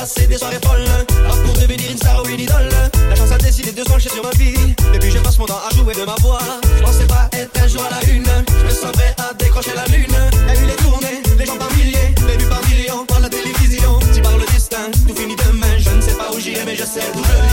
passé des soirées folles. Rap pour devenir une star ou une idole. La chance a décidé de s'encher sur ma vie. Depuis, je passe mon temps à jouer de ma voix. Je pensais pas être un jour à la une. Je me sens à décrocher la lune. La nuit les tournée, les gens par milliers, les vues par millions, par la télévision. Si par le destin, tout finit demain. Je ne sais pas où j'irai, mais je sais d'où je vais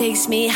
doucement,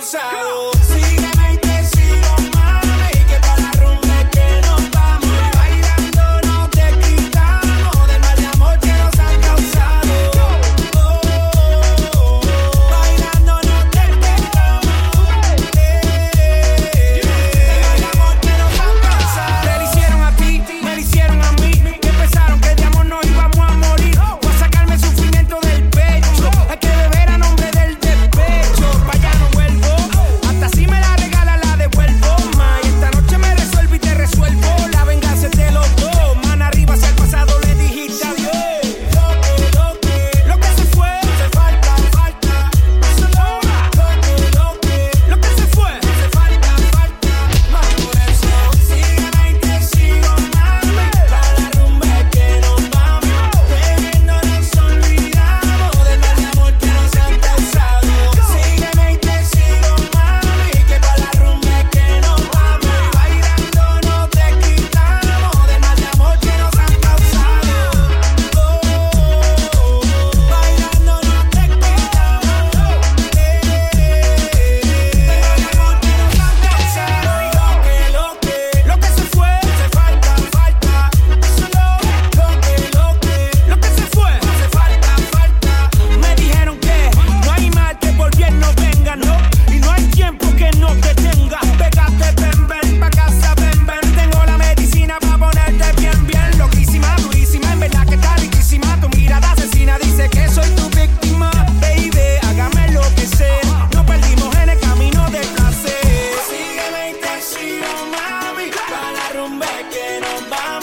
outside. back and I'm by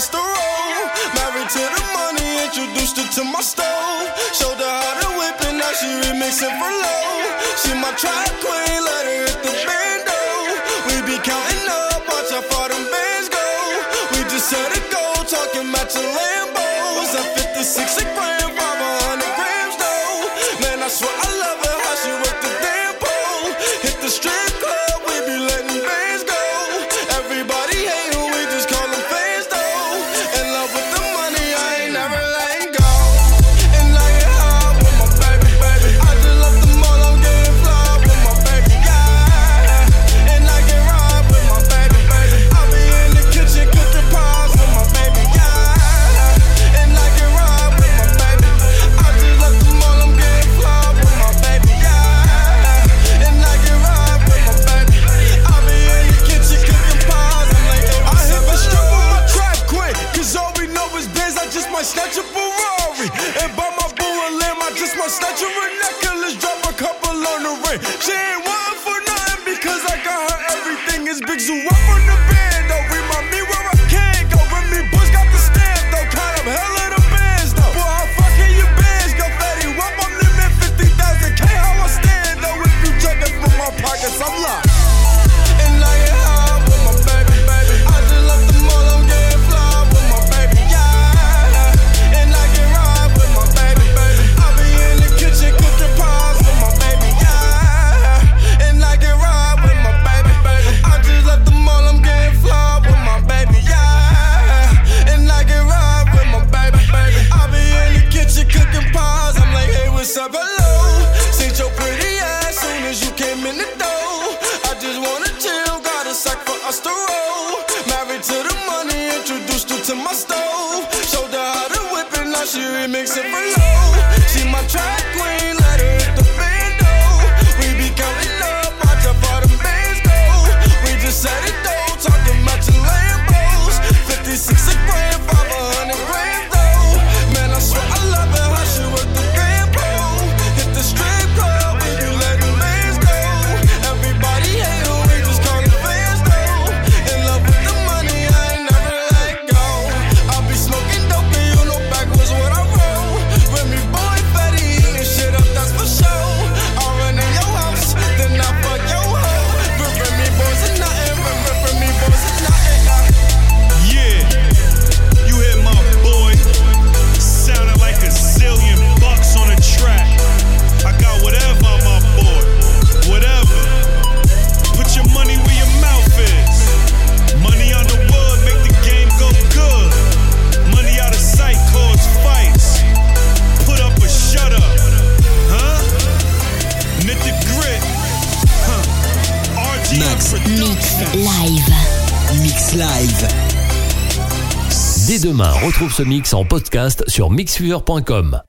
across the road. Married to the money, introduced her to my stove. Showed her how to whip it, now she remixing for low. She my track queen, let her hit the bando. We be counting up, watch how far them bands go. We just set a go talking about Lambos. a 56 a gram, 500 grams though. Man, I swear I she me retrouve ce mix en podcast sur mixfever.com.